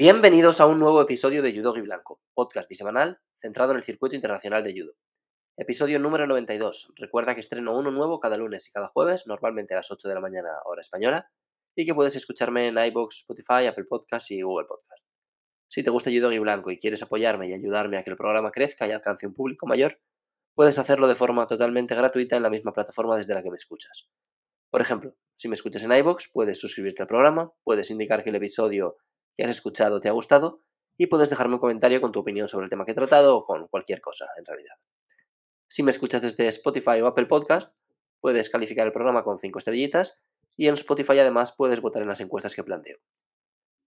Bienvenidos a un nuevo episodio de Judo Blanco, podcast bisemanal centrado en el circuito internacional de judo. Episodio número 92. Recuerda que estreno uno nuevo cada lunes y cada jueves, normalmente a las 8 de la mañana hora española, y que puedes escucharme en iBox, Spotify, Apple Podcasts y Google Podcasts. Si te gusta Judo Blanco y quieres apoyarme y ayudarme a que el programa crezca y alcance un público mayor, puedes hacerlo de forma totalmente gratuita en la misma plataforma desde la que me escuchas. Por ejemplo, si me escuchas en iBox, puedes suscribirte al programa, puedes indicar que el episodio que has escuchado te ha gustado y puedes dejarme un comentario con tu opinión sobre el tema que he tratado o con cualquier cosa, en realidad. Si me escuchas desde Spotify o Apple Podcast, puedes calificar el programa con 5 estrellitas y en Spotify además puedes votar en las encuestas que planteo.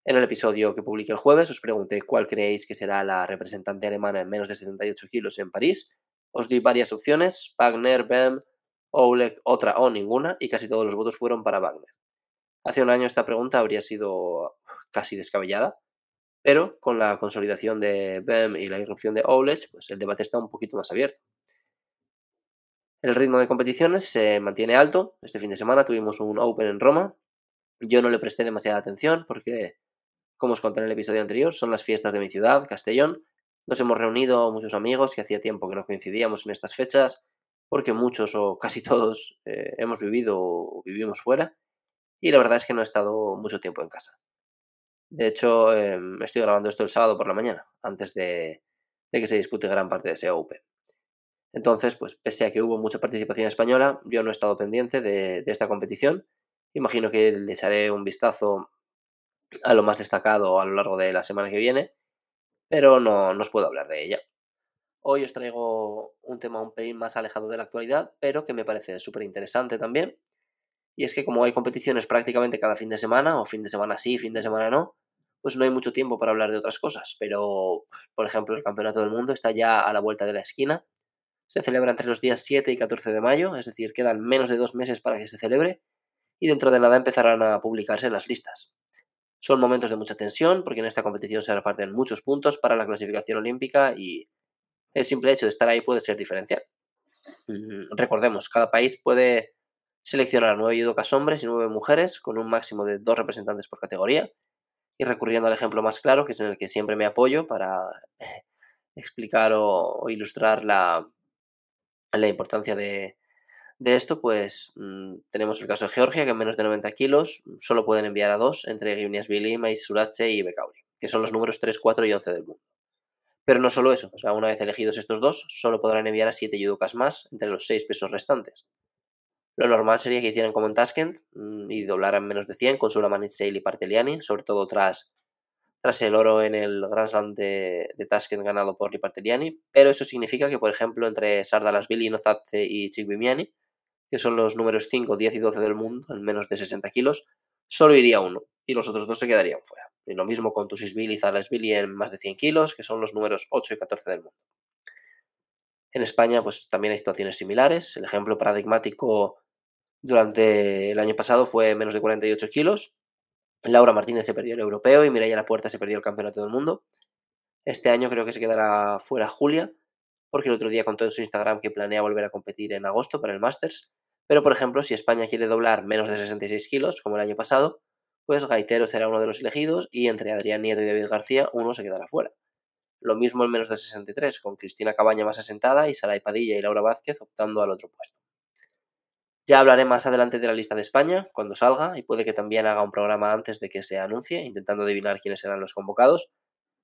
En el episodio que publiqué el jueves os pregunté cuál creéis que será la representante alemana en menos de 78 kilos en París. Os di varias opciones, Wagner, Bem, Oleg, otra o ninguna, y casi todos los votos fueron para Wagner. Hace un año esta pregunta habría sido casi descabellada, pero con la consolidación de BEM y la irrupción de Oleg, pues el debate está un poquito más abierto. El ritmo de competiciones se mantiene alto. Este fin de semana tuvimos un Open en Roma. Yo no le presté demasiada atención porque, como os conté en el episodio anterior, son las fiestas de mi ciudad, Castellón. Nos hemos reunido muchos amigos que hacía tiempo que no coincidíamos en estas fechas porque muchos o casi todos eh, hemos vivido o vivimos fuera y la verdad es que no he estado mucho tiempo en casa. De hecho, em, estoy grabando esto el sábado por la mañana, antes de, que se dispute gran parte de ese Open. Entonces, pues pese a que hubo mucha participación española, yo no he estado pendiente de, esta competición. Imagino que le echaré un vistazo a lo más destacado a lo largo de la semana que viene, pero no, no os puedo hablar de ella. Hoy os traigo un tema un pelín más alejado de la actualidad, pero que me parece súper interesante también. Y es que como hay competiciones prácticamente cada fin de semana, o fin de semana sí, fin de semana no, pues no hay mucho tiempo para hablar de otras cosas. Pero, por ejemplo, el Campeonato del Mundo está ya a la vuelta de la esquina. Se celebra entre los días 7 y 14 de mayo, es decir, quedan menos de dos meses para que se celebre y dentro de nada empezarán a publicarse las listas. Son momentos de mucha tensión porque en esta competición se reparten muchos puntos para la clasificación olímpica y el simple hecho de estar ahí puede ser diferencial. Mm, recordemos, cada país puede seleccionar nueve judocas hombres y nueve mujeres con un máximo de dos representantes por categoría y recurriendo al ejemplo más claro, que es en el que siempre me apoyo para explicar o, ilustrar la, la importancia de, esto, pues mm, tenemos el caso de Georgia, que en menos de 90 kilos solo pueden enviar a dos, entre Billy, Mais Surace y Bekauri, que son los números 3, 4 y 11 del mundo. Pero no solo eso, o sea, una vez elegidos estos dos, solo podrán enviar a 7 yudokas más entre los 6 pesos restantes. Lo normal sería que hicieran como en Taskent mm, y doblaran menos de 100 con Sulamanit Sale y Parteliani, sobre todo tras, tras el oro en el Grand Slam de, de Taskent ganado por Liparteliani, pero eso significa que, por ejemplo, entre Sardalasvili, Nozatze y Chikvimiani, que son los números 5, 10 y 12 del mundo en menos de 60 kilos, solo iría uno y los otros dos se quedarían fuera. Y lo mismo con Tusisvili y Zalasvili en más de 100 kilos, que son los números 8 y 14 del mundo. En España, pues también hay situaciones similares. El ejemplo paradigmático durante el año pasado fue menos de 48 kilos. Laura Martínez se perdió el europeo y Mireia La Puerta se perdió el campeonato del mundo. Este año creo que se quedará fuera Julia, porque el otro día contó en su Instagram que planea volver a competir en agosto para el Masters. Pero, por ejemplo, si España quiere doblar menos de 66 kilos, como el año pasado, pues Gaitero será uno de los elegidos y entre Adrián Nieto y David García uno se quedará fuera. Lo mismo en menos de 63, con Cristina Cabaña más asentada y Saray Padilla y Laura Vázquez optando al otro puesto. Ya hablaré más adelante de la lista de España, cuando salga, y puede que también haga un programa antes de que se anuncie, intentando adivinar quiénes serán los convocados,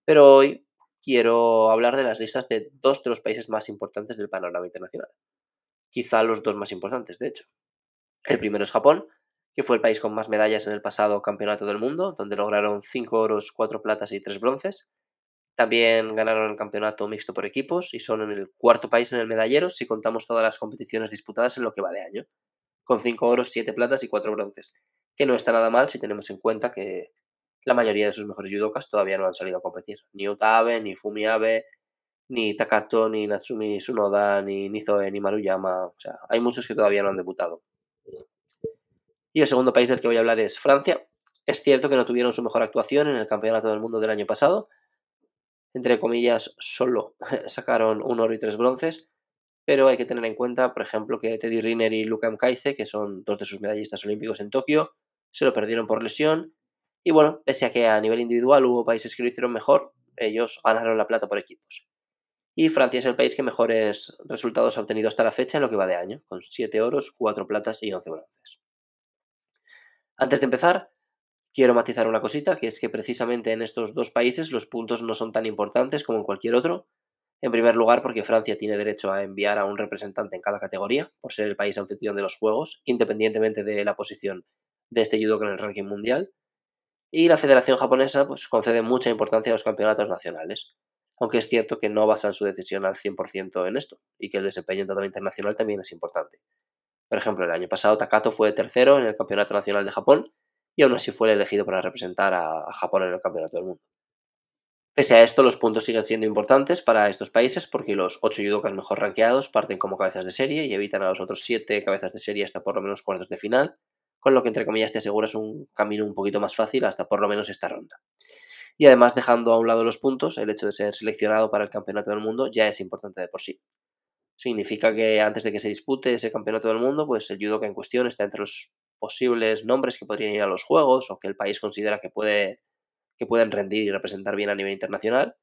pero hoy quiero hablar de las listas de dos de los países más importantes del panorama internacional. Quizá los dos más importantes, de hecho. El primero es Japón, que fue el país con más medallas en el pasado Campeonato del Mundo, donde lograron 5 oros, 4 platas y 3 bronces. También ganaron el campeonato mixto por equipos y son el cuarto país en el medallero si contamos todas las competiciones disputadas en lo que va de año con 5 oros, 7 platas y 4 bronces, que no está nada mal si tenemos en cuenta que la mayoría de sus mejores judokas todavía no han salido a competir. Ni Utabe, ni Fumiabe, ni Takato, ni Natsumi Sunoda, ni Nizoe, ni Maruyama. O sea, hay muchos que todavía no han debutado. Y el segundo país del que voy a hablar es Francia. Es cierto que no tuvieron su mejor actuación en el Campeonato del Mundo del año pasado. Entre comillas, solo sacaron un oro y tres bronces, pero hay que tener en cuenta, por ejemplo, que Teddy Riner y Luca Mkaize, que son dos de sus medallistas olímpicos en Tokio, se lo perdieron por lesión, Y bueno, pese a que a nivel individual hubo países que lo hicieron mejor, ellos ganaron la plata por equipos. Y Francia es el país que mejores resultados ha obtenido hasta la fecha en lo que va de año, con 7 oros, 4 platas y 11 bronces. Antes de empezar, quiero matizar una cosita, que es que precisamente en estos dos países los puntos no son tan importantes como en cualquier otro. En primer lugar, porque Francia tiene derecho a enviar a un representante en cada categoría, por ser el país anfitrión de los Juegos, independientemente de la posición de este judo en el ranking mundial. Y la Federación Japonesa pues, concede mucha importancia a los campeonatos nacionales, aunque es cierto que no basan su decisión al 100% en esto, y que el desempeño en todo internacional también es importante. Por ejemplo, el año pasado Takato fue tercero en el Campeonato Nacional de Japón y aún así fue elegido para representar a, Japón en el Campeonato del Mundo. Pese a esto, los puntos siguen siendo importantes para estos países porque los 8 judokas mejor rankeados parten como cabezas de serie y evitan a los otros 7 cabezas de serie hasta por lo menos cuartos de final, con lo que entre comillas te aseguras un camino un poquito más fácil hasta por lo menos esta ronda. Y además dejando a un lado los puntos, el hecho de ser seleccionado para el Campeonato del Mundo ya es importante de por sí. Significa que antes de que se dispute ese campeonato del mundo, pues el judoka en cuestión está entre los posibles nombres que podrían ir a los Juegos o que el país considera que, puede, que pueden rendir y representar bien a nivel internacional.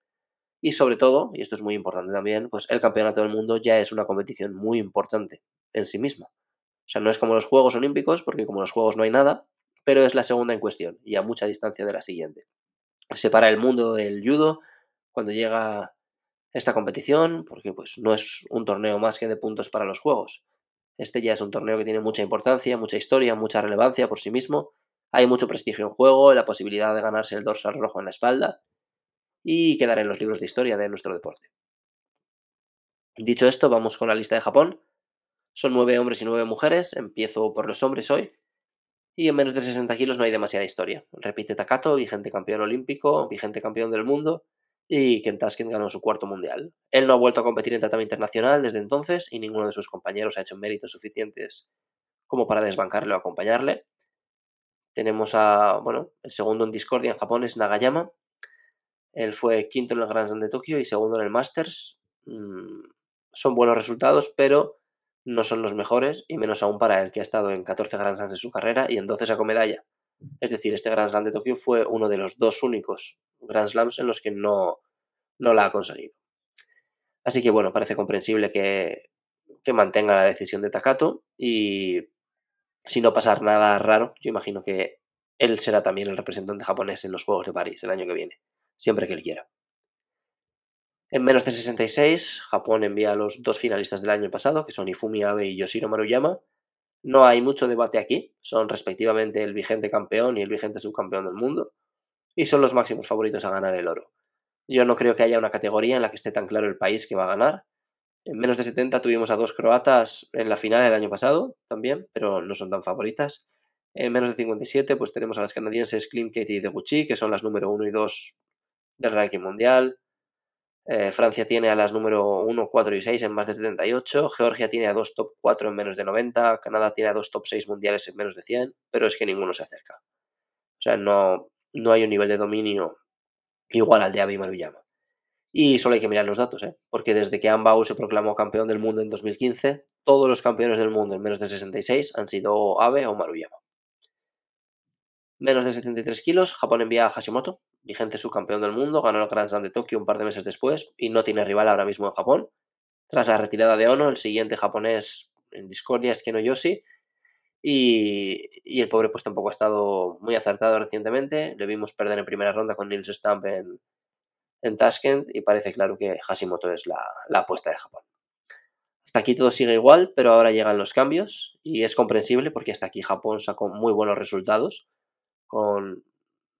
Y sobre todo, y esto es muy importante también, pues el campeonato del mundo ya es una competición muy importante en sí misma. O sea, no es como los Juegos Olímpicos, porque como los Juegos no hay nada, pero es la segunda en cuestión y a mucha distancia de la siguiente. Separa el mundo del judo cuando llega esta competición, porque pues no es un torneo más que de puntos para los juegos. Este ya es un torneo que tiene mucha importancia, mucha historia, mucha relevancia por sí mismo. Hay mucho prestigio en juego, la posibilidad de ganarse el dorsal rojo en la espalda y quedar en los libros de historia de nuestro deporte. Dicho esto, vamos con la lista de Japón. Son nueve hombres y nueve mujeres. Empiezo por los hombres hoy. Y en menos de 60 kilos no hay demasiada historia. Repite Takato, vigente campeón olímpico, vigente campeón del mundo y Ken Taskin ganó su cuarto mundial. Él no ha vuelto a competir en tatami internacional desde entonces y ninguno de sus compañeros ha hecho méritos suficientes como para desbancarle o acompañarle. Tenemos a, bueno, el segundo en discordia en Japón es Nagayama. Él fue quinto en el Grand Slam de Tokio y segundo en el Masters. Mm, son buenos resultados, pero no son los mejores, y menos aún para él, que ha estado en 14 Grand Slams en su carrera y en 12 sacó medalla. Es decir, este Grand Slam de Tokio fue uno de los dos únicos Grand Slams en los que no, no la ha conseguido. Así que bueno, parece comprensible que, que mantenga la decisión de Takato y si no pasar nada raro, yo imagino que él será también el representante japonés en los Juegos de París el año que viene, siempre que él quiera. En menos de 66, Japón envía a los dos finalistas del año pasado, que son Ifumi Abe y Yoshiro Maruyama. No hay mucho debate aquí, son respectivamente el vigente campeón y el vigente subcampeón del mundo y son los máximos favoritos a ganar el oro. Yo no creo que haya una categoría en la que esté tan claro el país que va a ganar. En menos de 70 tuvimos a dos croatas en la final del año pasado también, pero no son tan favoritas. En menos de 57 pues tenemos a las canadienses Klim, Katie y Deguchi, que son las número 1 y 2 del ranking mundial. Eh, Francia tiene a las número 1, 4 y 6 en más de 78. Georgia tiene a dos top 4 en menos de 90. Canadá tiene a dos top 6 mundiales en menos de 100. Pero es que ninguno se acerca. O sea, no, no hay un nivel de dominio igual al de Abe Maruyama. Y solo hay que mirar los datos, ¿eh? porque desde que Ambao se proclamó campeón del mundo en 2015, todos los campeones del mundo en menos de 66 han sido Abe o Maruyama. Menos de 73 kilos, Japón envía a Hashimoto, vigente subcampeón del mundo, ganó el Grand Slam de Tokio un par de meses después y no tiene rival ahora mismo en Japón. Tras la retirada de Ono, el siguiente japonés en discordia es Keno Yoshi, y, el pobre pues tampoco ha estado muy acertado recientemente. Le vimos perder en primera ronda con Nils Stamp en, en Tashkent y parece claro que Hashimoto es la, la apuesta de Japón. Hasta aquí todo sigue igual, pero ahora llegan los cambios y es comprensible porque hasta aquí Japón sacó muy buenos resultados con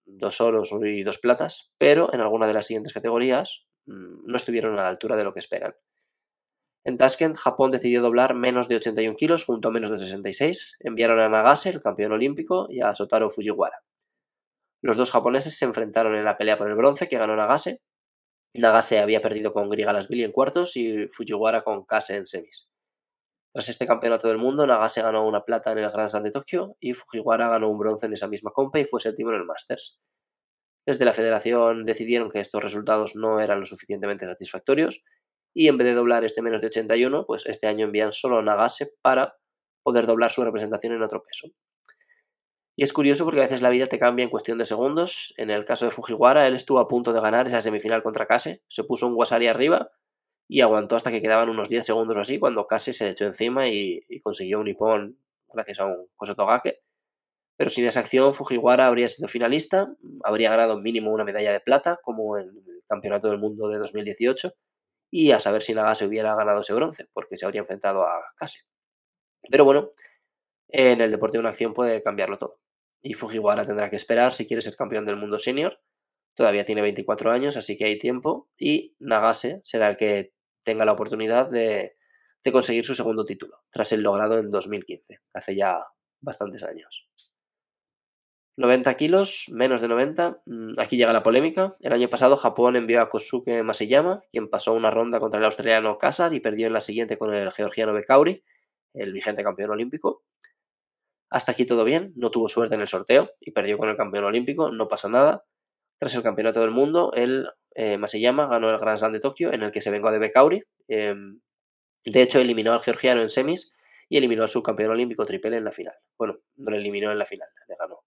dos oros y dos platas, pero en alguna de las siguientes categorías mm, no estuvieron a la altura de lo que esperan. En Tashkent, Japón decidió doblar menos de 81 kilos junto a menos de 66. Enviaron a Nagase, el campeón olímpico, y a Sotaro Fujiwara. Los dos japoneses se enfrentaron en la pelea por el bronce que ganó Nagase. Nagase había perdido con Grigalasvili en cuartos y Fujiwara con Kase en semis. Tras este campeonato del mundo, Nagase ganó una plata en el Grand Slam de Tokio y Fujiwara ganó un bronce en esa misma compa y fue séptimo en el Masters. Desde la federación decidieron que estos resultados no eran lo suficientemente satisfactorios y en vez de doblar este menos de 81, pues este año envían solo Nagase para poder doblar su representación en otro peso. Y es curioso porque a veces la vida te cambia en cuestión de segundos. En el caso de Fujiwara, él estuvo a punto de ganar esa semifinal contra Kase, se puso un Wasari arriba y aguantó hasta que quedaban unos 10 segundos o así, cuando Kase se le echó encima y, consiguió un Nippon gracias a un Kosotogake. Pero sin esa acción, Fujiwara habría sido finalista, habría ganado mínimo una medalla de plata, como en el Campeonato del Mundo de 2018, y a saber si Nagase hubiera ganado ese bronce, porque se habría enfrentado a Kase. Pero bueno, en el deporte de una acción puede cambiarlo todo. Y Fujiwara tendrá que esperar si quiere ser campeón del mundo senior. Todavía tiene 24 años, así que hay tiempo. Y Nagase será el que tenga la oportunidad de, conseguir su segundo título, tras el logrado en 2015, hace ya bastantes años. 90 kilos, menos de 90. Mm, aquí llega la polémica. El año pasado Japón envió a Kosuke Masayama, quien pasó una ronda contra el australiano Kasar y perdió en la siguiente con el georgiano Bekauri, el vigente campeón olímpico. Hasta aquí todo bien, no tuvo suerte en el sorteo y perdió con el campeón olímpico, no pasa nada. Tras el campeonato del mundo, el eh, Masayama ganó el Grand Slam de Tokio, en el que se vengó de Bekauri. Em, de hecho, eliminó al georgiano en semis y eliminó al subcampeón olímpico Triple en la final. Bueno, no le eliminó en la final, le ganó.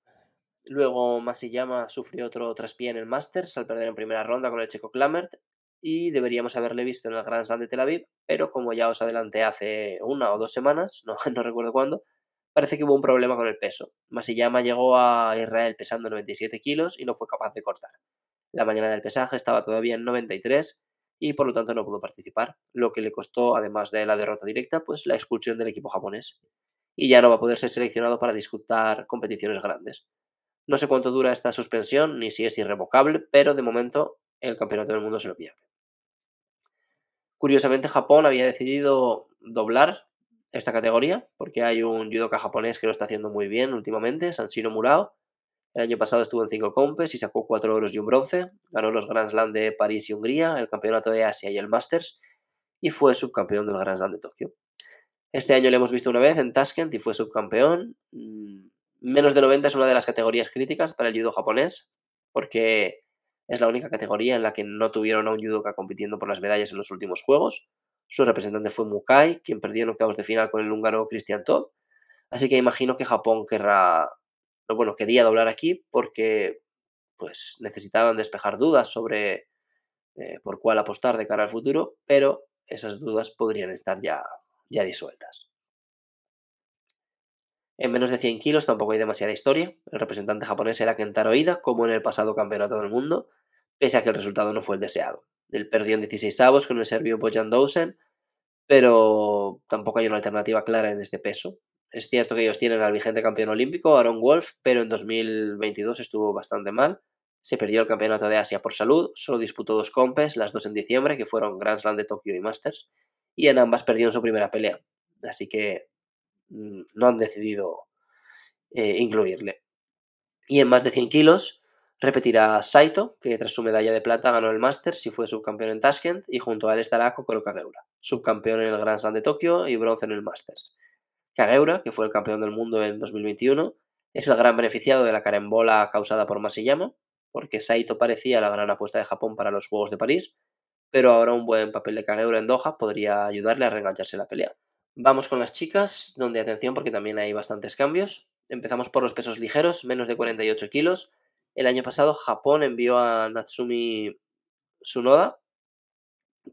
Luego Masayama sufrió otro traspié en el Masters al perder en primera ronda con el checo Klamert y deberíamos haberle visto en el Grand Slam de Tel Aviv, pero como ya os adelanté hace una o dos semanas, no, no recuerdo cuándo, parece que hubo un problema con el peso. Masayama llegó a Israel pesando 97 kilos y no fue capaz de cortar. La mañana del pesaje estaba todavía en 93 y por lo tanto no pudo participar, lo que le costó, además de la derrota directa, pues la expulsión del equipo japonés. Y ya no va a poder ser seleccionado para disputar competiciones grandes. No sé cuánto dura esta suspensión ni si es irrevocable, pero de momento el campeonato del mundo se lo pierde. Curiosamente, Japón había decidido doblar esta categoría porque hay un judoka japonés que lo está haciendo muy bien últimamente, Sanshiro Murao. El año pasado estuvo en cinco compes y sacó cuatro oros y un bronce. Ganó los Grand Slam de París y Hungría, el campeonato de Asia y el Masters y fue subcampeón del Grand Slam de Tokio. Este año le hemos visto una vez en Tashkent y fue subcampeón. Mm, Menos de 90 es una de las categorías críticas para el judo japonés, porque es la única categoría en la que no tuvieron a un judoka compitiendo por las medallas en los últimos juegos. Su representante fue Mukai, quien perdió en octavos de final con el húngaro Christian Todd. Así que imagino que Japón querrá, quería doblar aquí porque pues necesitaban despejar dudas sobre eh, por cuál apostar de cara al futuro, pero esas dudas podrían estar ya, ya disueltas. En menos de 100 kilos tampoco hay demasiada historia. El representante japonés era Kentaro Ida, como en el pasado campeonato del mundo, pese a que el resultado no fue el deseado. Él perdió en 16 avos con el serbio Bojan Dousen, pero tampoco hay una alternativa clara en este peso. Es cierto que ellos tienen al vigente campeón olímpico, Aaron Wolf, pero en 2022 estuvo bastante mal. Se perdió el campeonato de Asia por salud, solo disputó dos compes, las dos en diciembre, que fueron Grand Slam de Tokio y Masters, y en ambas perdió su primera pelea. Así que Mm, no han decidido eh, incluirle. Y en más de 100 kilos repetirá Saito, que tras su medalla de plata ganó el Masters y fue subcampeón en Tashkent, y junto a él estará Kokoro Kageura, subcampeón en el Grand Slam de Tokio y bronce en el Masters. Kageura, que fue el campeón del mundo en 2021, es el gran beneficiado de la carambola causada por Masayama, porque Saito parecía la gran apuesta de Japón para los Juegos de París, pero ahora un buen papel de Kageura en Doha podría ayudarle a reengancharse la pelea. Vamos con las chicas, donde atención porque también hay bastantes cambios. Empezamos por los pesos ligeros, menos de 48 kilos. El año pasado Japón envió a Natsumi Tsunoda,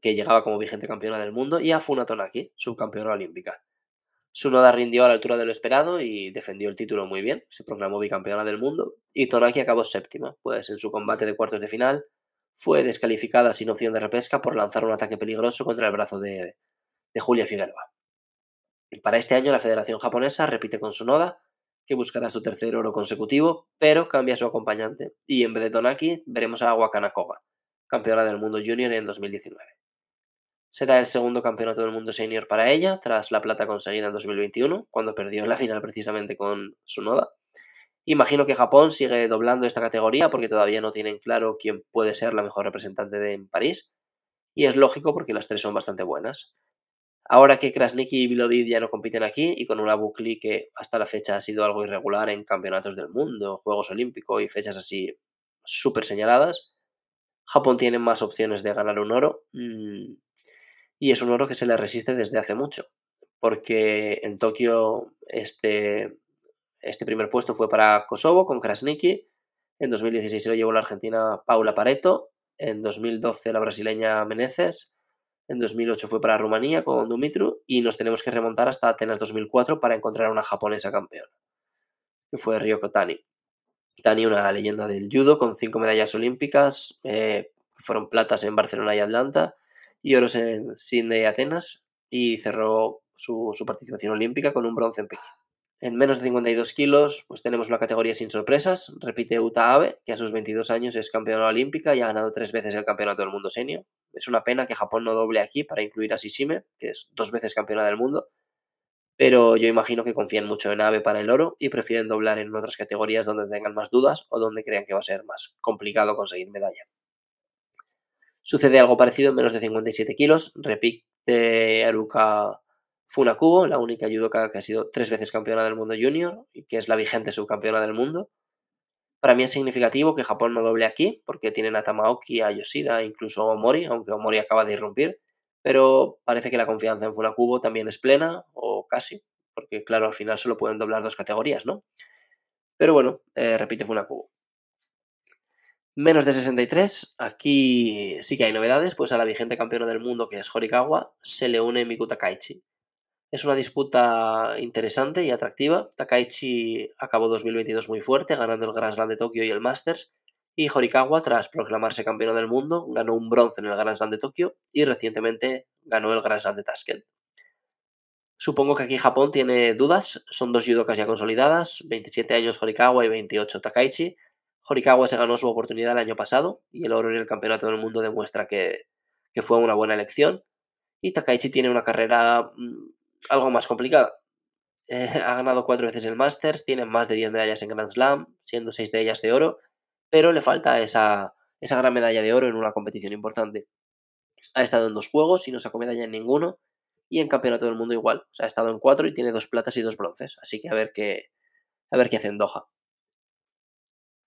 que llegaba como vigente campeona del mundo, y a Funatonaki, subcampeona olímpica. Tsunoda rindió a la altura de lo esperado y defendió el título muy bien, se proclamó bicampeona del mundo, y Tonaki acabó séptima, pues en su combate de cuartos de final fue descalificada sin opción de repesca por lanzar un ataque peligroso contra el brazo de, de Julia Figueroa. Para este año la Federación Japonesa repite con su Noda, que buscará su tercer oro consecutivo, pero cambia su acompañante, y en vez de Tonaki veremos a Wakana Koga, campeona del mundo junior en 2019. Será el segundo campeonato del mundo senior para ella, tras la plata conseguida en 2021, cuando perdió en la final precisamente con su Noda. Imagino que Japón sigue doblando esta categoría porque todavía no tienen claro quién puede ser la mejor representante de en París, y es lógico porque las tres son bastante buenas. Ahora que Krasniki y Vilodid ya no compiten aquí y con una Bukli que hasta la fecha ha sido algo irregular en campeonatos del mundo, Juegos Olímpicos y fechas así súper señaladas, Japón tiene más opciones de ganar un oro mm, y es un oro que se le resiste desde hace mucho porque en Tokio este este primer puesto fue para Kosovo con Krasniki. En 2016 se lo llevó la argentina Paula Pareto. En 2012 la brasileña Meneses. En 2008 fue para Rumanía con Dumitru. Y nos tenemos que remontar hasta Atenas 2004 para encontrar a una japonesa campeona, que fue Ryoko Tani. Tani, una leyenda del judo con cinco medallas olímpicas, eh, fueron platas en Barcelona y Atlanta y oros en Sydney y Atenas, y cerró su, participación olímpica con un bronce en Pekín. En menos de 52 kilos, pues tenemos una categoría sin sorpresas. Repite Uta Abe, que a sus 22 años es campeona olímpica y ha ganado tres veces el campeonato del mundo senior. Es una pena que Japón no doble aquí para incluir a Shishime, que es dos veces campeona del mundo. Pero yo imagino que confían mucho en Abe para el oro y prefieren doblar en otras categorías donde tengan más dudas o donde crean que va a ser más complicado conseguir medalla. Sucede algo parecido en menos de 57 kilos. Repite Aruka Funakubo, la única judoka que ha sido tres veces campeona del mundo junior y que es la vigente subcampeona del mundo. Para mí es significativo que Japón no doble aquí, porque tienen a Tamaoki, a Yoshida, incluso a Omori, aunque Omori acaba de irrumpir. Pero parece que la confianza en Funakubo también es plena, o casi, porque claro, al final solo pueden doblar dos categorías, ¿no? Pero bueno, eh, repite Funakubo. Menos de 63, aquí sí que hay novedades, pues a la vigente campeona del mundo que es Horikawa se le une Miku Takaichi. Es una disputa interesante y atractiva. Takaichi acabó 2022 muy fuerte, ganando el Grand Slam de Tokio y el Masters. Y Horikawa, tras proclamarse campeón del mundo, ganó un bronce en el Grand Slam de Tokio y recientemente ganó el Grand Slam de Tashkent. Supongo que aquí Japón tiene dudas, son dos judokas ya consolidadas, 27 años Horikawa y 28 Takaichi. Horikawa se ganó su oportunidad el año pasado y el oro en el Campeonato del Mundo demuestra que, que fue una buena elección. Y Takaichi tiene una carrera mm, algo más complicada. Eh, ha ganado cuatro veces el Masters, tiene más de 10 medallas en Grand Slam, siendo seis de ellas de oro, pero le falta esa, esa gran medalla de oro en una competición importante. Ha estado en dos juegos y no sacó medalla en ninguno, y en Campeonato del Mundo igual. O sea, ha estado en cuatro y tiene dos platas y dos bronces, así que a ver qué, a ver qué hace en Doha.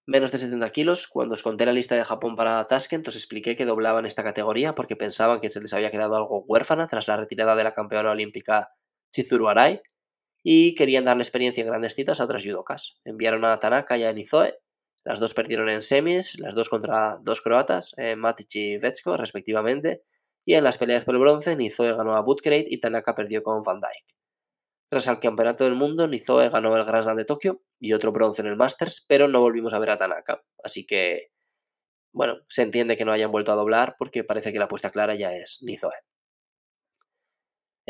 Menos de 70 kilos, cuando os conté la lista de Japón para Tashkent, os expliqué que doblaban esta categoría porque pensaban que se les había quedado algo huérfana tras la retirada de la campeona olímpica Chizuru Arai, y querían darle experiencia en grandes citas a otras judokas. Enviaron a Tanaka y a Nizoe, las dos perdieron en semis, las dos contra dos croatas, eh, Matic y Vetsko, respectivamente, y en las peleas por el bronce, Nizoe ganó a Butkrate y Tanaka perdió con Van Dyke. Tras el Campeonato del Mundo, Nizoe ganó el Grand Slam de Tokio y otro bronce en el Masters, pero no volvimos a ver a Tanaka. Así que, bueno, se entiende que no hayan vuelto a doblar porque parece que la apuesta clara ya es Nizoe.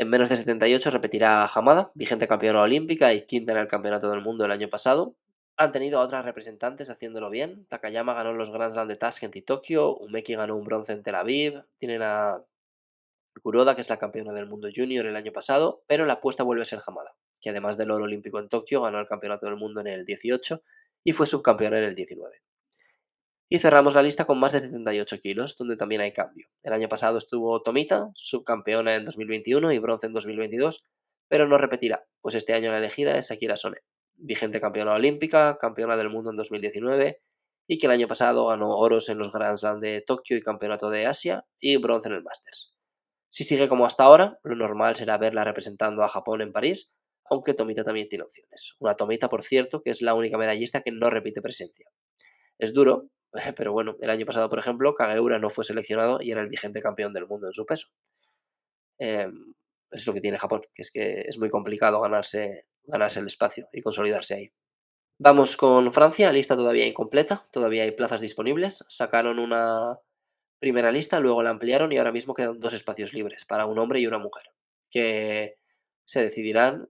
En menos de 78 repetirá Hamada, vigente campeona olímpica y quinta en el Campeonato del Mundo el año pasado. Han tenido a otras representantes haciéndolo bien. Takayama ganó los Grand Slam de Tashkent y Tokio. Umeki ganó un bronce en Tel Aviv. Tienen a Kuroda, que es la campeona del mundo junior el año pasado. Pero la apuesta vuelve a ser Hamada, que además del oro olímpico en Tokio, ganó el Campeonato del Mundo en el 18 y fue subcampeona en el 19. Y cerramos la lista con más de 78 kilos, donde también hay cambio. El año pasado estuvo Tomita, subcampeona en 2021 y bronce en 2022, pero no repetirá, pues este año la elegida es Akira Sone, vigente campeona olímpica, campeona del mundo en 2019 y que el año pasado ganó oros en los Grand Slam de Tokio y Campeonato de Asia y bronce en el Masters. Si sigue como hasta ahora, lo normal será verla representando a Japón en París, aunque Tomita también tiene opciones. Una Tomita, por cierto, que es la única medallista que no repite presencia. Es duro, Pero bueno, el año pasado, por ejemplo, Kageura no fue seleccionado y era el vigente campeón del mundo en su peso. Em, es lo que tiene Japón, que es que es muy complicado ganarse, ganarse el espacio y consolidarse ahí. Vamos con Francia, lista todavía incompleta, todavía hay plazas disponibles. Sacaron una primera lista, luego la ampliaron y ahora mismo quedan dos espacios libres para un hombre y una mujer, que se decidirán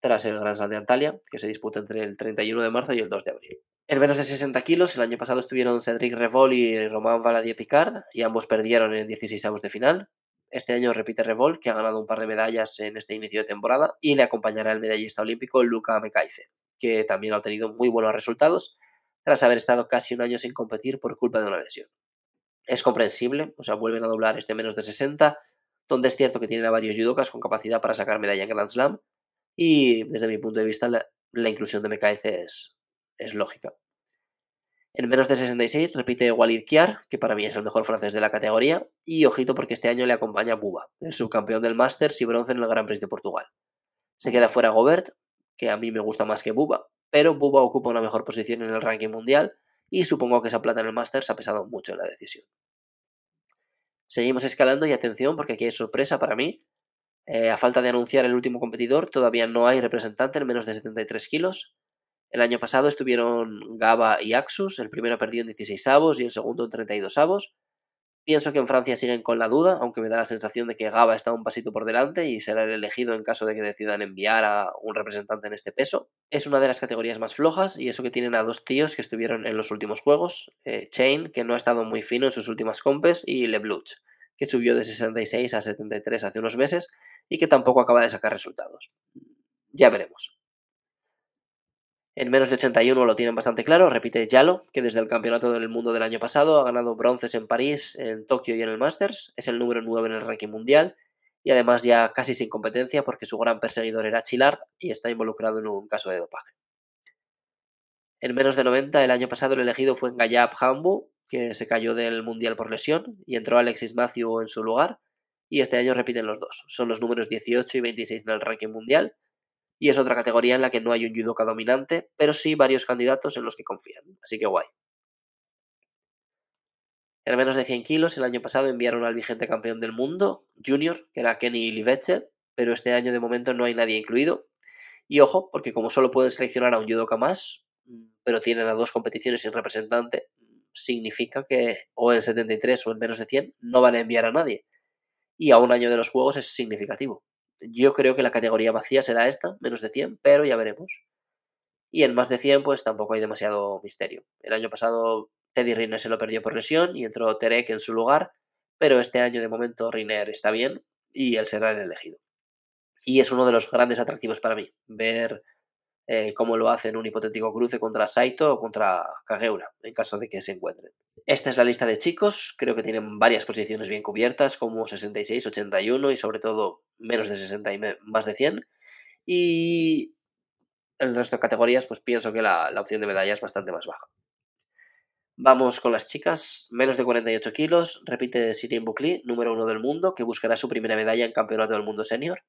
tras el Grand Slam de Antalya, que se disputa entre el 31 de marzo y el 2 de abril. En menos de 60 kilos, el año pasado estuvieron Cedric Revol y Romain Valadier Picard, y ambos perdieron en 16 avos de final. Este año repite Revol, que ha ganado un par de medallas en este inicio de temporada, y le acompañará el medallista olímpico Luca Mekaize, que también ha obtenido muy buenos resultados tras haber estado casi un año sin competir por culpa de una lesión. Es comprensible, o sea, vuelven a doblar este menos de 60, donde es cierto que tienen a varios judokas con capacidad para sacar medalla en Grand Slam, y desde mi punto de vista la, inclusión de Mekaize es, es lógica. En menos de 66 repite Walid Kiar, que para mí es el mejor francés de la categoría, y ojito porque este año le acompaña Buba, el subcampeón del Masters y bronce en el Gran Prix de Portugal. Se queda fuera Gobert, que a mí me gusta más que Buba, pero Buba ocupa una mejor posición en el ranking mundial y supongo que esa plata en el Masters ha pesado mucho en la decisión. Seguimos escalando y atención porque aquí hay sorpresa para mí. Eh, a falta de anunciar el último competidor, todavía no hay representante en menos de 73 kilos. El año pasado estuvieron Gaba y Axus, el primero perdió en 16 avos y el segundo en 32 avos. Pienso que en Francia siguen con la duda, aunque me da la sensación de que Gaba está un pasito por delante y será el elegido en caso de que decidan enviar a un representante en este peso. Es una de las categorías más flojas y eso que tienen a dos tíos que estuvieron en los últimos juegos, eh, Chain, que no ha estado muy fino en sus últimas compes, y LeBluch, que subió de 66 a 73 hace unos meses y que tampoco acaba de sacar resultados. Ya veremos. En menos de 81 lo tienen bastante claro, repite Yalo, que desde el campeonato del mundo del año pasado ha ganado bronces en París, en Tokio y en el Masters, es el número 9 en el ranking mundial y además ya casi sin competencia porque su gran perseguidor era Chilar y está involucrado en un caso de dopaje. En menos de 90 el año pasado el elegido fue Gayab Hambu, que se cayó del mundial por lesión y entró Alexis Matthew en su lugar y este año repiten los dos, son los números 18 y 26 en el ranking mundial y es otra categoría en la que no hay un judoka dominante, pero sí varios candidatos en los que confían, así que guay. En menos de 100 kilos, el año pasado enviaron al vigente campeón del mundo, junior, que era Kenny Livetcher, pero este año de momento no hay nadie incluido. Y ojo, porque como solo pueden seleccionar a un judoka más, pero tienen a dos competiciones sin representante, significa que o en 73 o en menos de 100 no van a enviar a nadie. Y a un año de los juegos es significativo. Yo creo que la categoría vacía será esta, menos de 100, pero ya veremos. Y en más de 100, pues tampoco hay demasiado misterio. El año pasado Teddy Riner se lo perdió por lesión y entró Terek en su lugar, pero este año de momento Riner está bien y él será el elegido. Y es uno de los grandes atractivos para mí, ver eh, cómo lo hace en un hipotético cruce contra Saito o contra Kageura, en caso de que se encuentren. Esta es la lista de chicos, creo que tienen varias posiciones bien cubiertas, como 66, 81 y sobre todo menos de 60 y más de 100. Y el resto de categorías, pues pienso que la, opción de medalla es bastante más baja. Vamos con las chicas, menos de 48 kilos, repite Sirin Bukli, número uno del mundo, que buscará su primera medalla en Campeonato del Mundo Senior.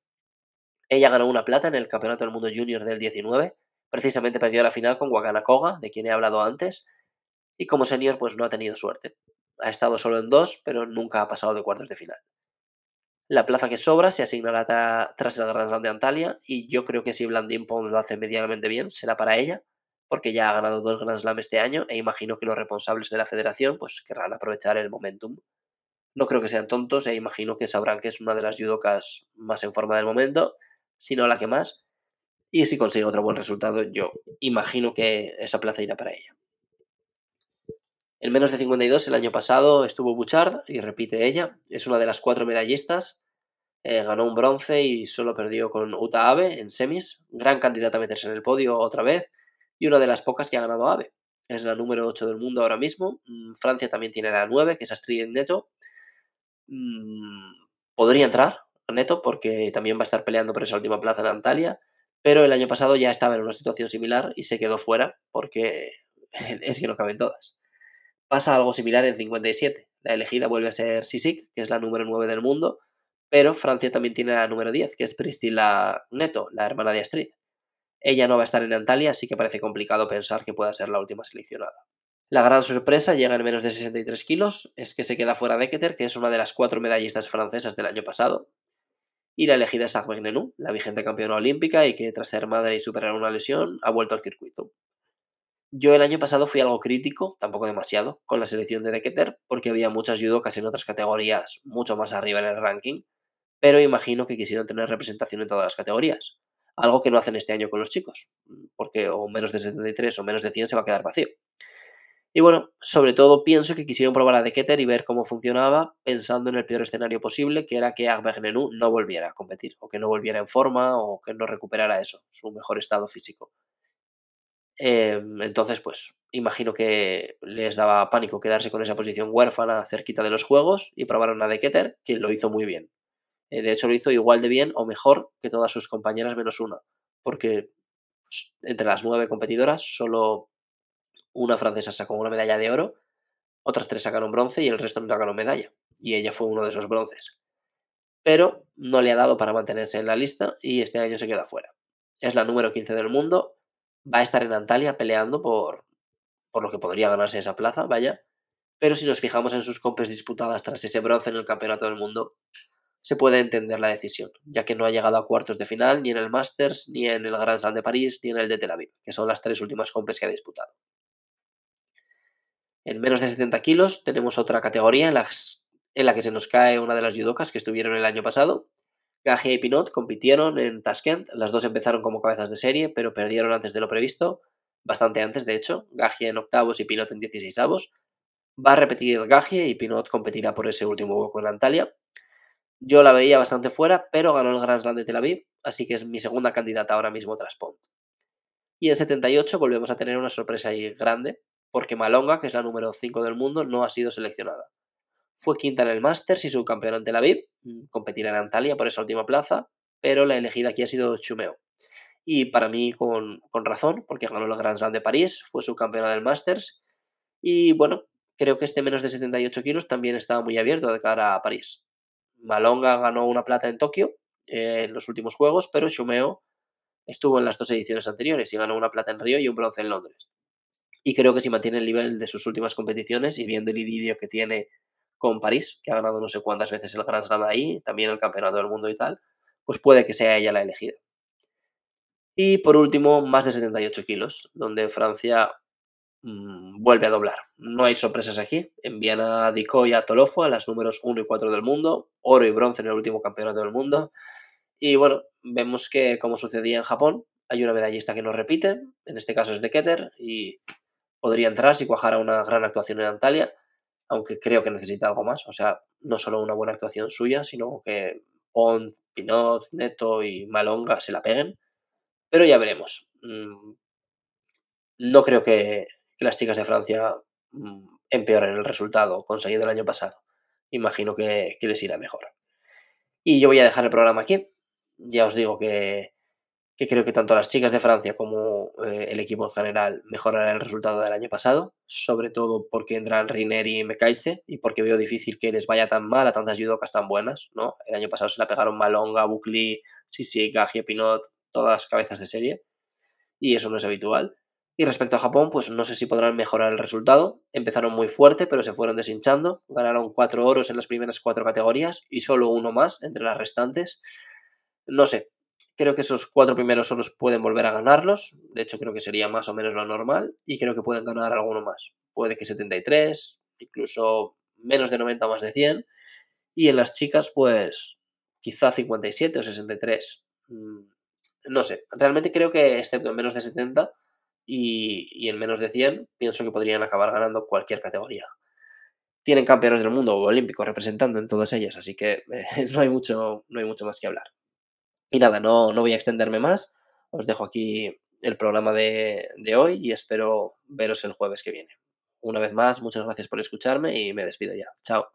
Ella ganó una plata en el Campeonato del Mundo Junior del 19. Precisamente perdió la final con Wakana Koga, de quien he hablado antes. Y como senior, pues no ha tenido suerte. Ha estado solo en dos, pero nunca ha pasado de cuartos de final. La plaza que sobra se asignará tras el Grand Slam de Antalya y yo creo que si Blandin Pond lo hace medianamente bien, será para ella, porque ya ha ganado dos Grand Slam este año e imagino que los responsables de la federación pues querrán aprovechar el momentum. No creo que sean tontos e imagino que sabrán que es una de las judocas más en forma del momento sino la que más. Y si consigue otro buen resultado, yo imagino que esa plaza irá para ella. En menos de 52 el año pasado estuvo Bouchard y repite ella, es una de las cuatro medallistas, eh, ganó un bronce y solo perdió con Uta Abe en semis, gran candidata a meterse en el podio otra vez y una de las pocas que ha ganado Abe. Es la número 8 del mundo ahora mismo, mm, Francia también tiene la 9, que es Astrid Neto. Mm, podría entrar, neto porque también va a estar peleando por esa última plaza en Antalya, pero el año pasado ya estaba en una situación similar y se quedó fuera porque es que no caben todas. Pasa algo similar en 57. La elegida vuelve a ser Sisik, que es la número 9 del mundo, pero Francia también tiene la número 10, que es Priscila Neto, la hermana de Astrid. Ella no va a estar en Antalya, así que parece complicado pensar que pueda ser la última seleccionada. La gran sorpresa llega en menos de 63 kilos, es que se queda fuera Deketer, que es una de las cuatro medallistas francesas del año pasado, y la elegida es Agbe la vigente campeona olímpica y que tras ser madre y superar una lesión ha vuelto al circuito. Yo el año pasado fui algo crítico, tampoco demasiado, con la selección de Deketer, porque había muchas judocas en otras categorías mucho más arriba en el ranking, pero imagino que quisieron tener representación en todas las categorías, algo que no hacen este año con los chicos, porque o menos de 73 o menos de 100 se va a quedar vacío. Y bueno, sobre todo pienso que quisieron probar a Deketer y ver cómo funcionaba, pensando en el peor escenario posible, que era que Agbegnenu no volviera a competir, o que no volviera en forma, o que no recuperara eso, su mejor estado físico. Em, entonces, pues, imagino que les daba pánico quedarse con esa posición huérfana cerquita de los juegos y probaron a Deketer, que lo hizo muy bien. Eh, de hecho, lo hizo igual de bien o mejor que todas sus compañeras menos una, porque pues, entre las nueve competidoras solo una francesa sacó una medalla de oro, otras tres sacaron bronce y el resto no sacaron medalla. Y ella fue uno de esos bronces. Pero no le ha dado para mantenerse en la lista y este año se queda fuera. Es la número 15 del mundo, va a estar en Antalya peleando por, por lo que podría ganarse esa plaza, vaya. Pero si nos fijamos en sus compes disputadas tras ese bronce en el Campeonato del Mundo, se puede entender la decisión, ya que no ha llegado a cuartos de final ni en el Masters, ni en el Grand Slam de París, ni en el de Tel Aviv, que son las tres últimas compes que ha disputado. En menos de 70 kilos tenemos otra categoría en, la que se nos cae una de las judocas que estuvieron el año pasado. Gajia y Pinot compitieron en Tashkent, las dos empezaron como cabezas de serie, pero perdieron antes de lo previsto, bastante antes de hecho, Gajia en octavos y Pinot en 16 avos. Va a repetir Gajia y Pinot competirá por ese último hueco en Antalya. Yo la veía bastante fuera, pero ganó el Grand Slam de Tel Aviv, así que es mi segunda candidata ahora mismo tras Pont. Y en 78 volvemos a tener una sorpresa ahí grande, porque Malonga, que es la número 5 del mundo, no ha sido seleccionada. Fue quinta en el Masters y subcampeona en Tel Aviv, mm, competirá en Antalya por esa última plaza, pero la elegida aquí ha sido Chumeo. Y para mí con, razón, porque ganó el Grand Slam de París, fue subcampeona del Masters, y bueno, creo que este menos de 78 kilos también estaba muy abierto de cara a París. Malonga ganó una plata en Tokio eh, en los últimos juegos, pero Shumeo estuvo en las dos ediciones anteriores y ganó una plata en Río y un bronce en Londres. Y creo que si mantiene el nivel de sus últimas competiciones y viendo el idilio que tiene con París, que ha ganado no sé cuántas veces el Grand Slam ahí, también el Campeonato del Mundo y tal, pues puede que sea ella la elegida. Y por último, más de 78 kilos, donde Francia Mm, vuelve a doblar. No hay sorpresas aquí. Envían a Diko y a Tolofo a las números 1 y 4 del mundo, oro y bronce en el último campeonato del mundo. Y bueno, vemos que como sucedía en Japón, hay una medallista que no repite, en este caso es de Keter, y podría entrar si cuajara una gran actuación en Antalya, aunque creo que necesita algo más. O sea, no solo una buena actuación suya, sino que Pont, Pinot, Neto y Malonga se la peguen. Pero ya veremos. Mm, no creo que las chicas de Francia mm, empeoren el resultado conseguido el año pasado. Imagino que, les irá mejor. Y yo voy a dejar el programa aquí. Ya os digo que, creo que tanto las chicas de Francia como eh, el equipo en general mejorarán el resultado del año pasado, sobre todo porque entran Riner y Mekaize y porque veo difícil que les vaya tan mal a tantas judocas tan buenas, ¿no? El año pasado se la pegaron Malonga, Bukli, Sisi, Gagie, Pinot, todas cabezas de serie y eso no es habitual. Y respecto a Japón, pues no sé si podrán mejorar el resultado. Empezaron muy fuerte, pero se fueron deshinchando. Ganaron cuatro oros en las primeras cuatro categorías y solo uno más entre las restantes. No sé, creo que esos cuatro primeros oros pueden volver a ganarlos. De hecho, creo que sería más o menos lo normal. Y creo que pueden ganar alguno más. Puede que 73, incluso menos de 90 o más de 100. Y en las chicas, pues quizá 57 o 63. Mm, no sé, realmente creo que excepto en menos de 70 y, en menos de 100 pienso que podrían acabar ganando cualquier categoría. Tienen campeones del mundo o olímpicos representando en todas ellas, así que eh, no, hay mucho, no hay mucho más que hablar. Y nada, no, no voy a extenderme más. Os dejo aquí el programa de, de hoy y espero veros el jueves que viene. Una vez más, muchas gracias por escucharme y me despido ya. Chao.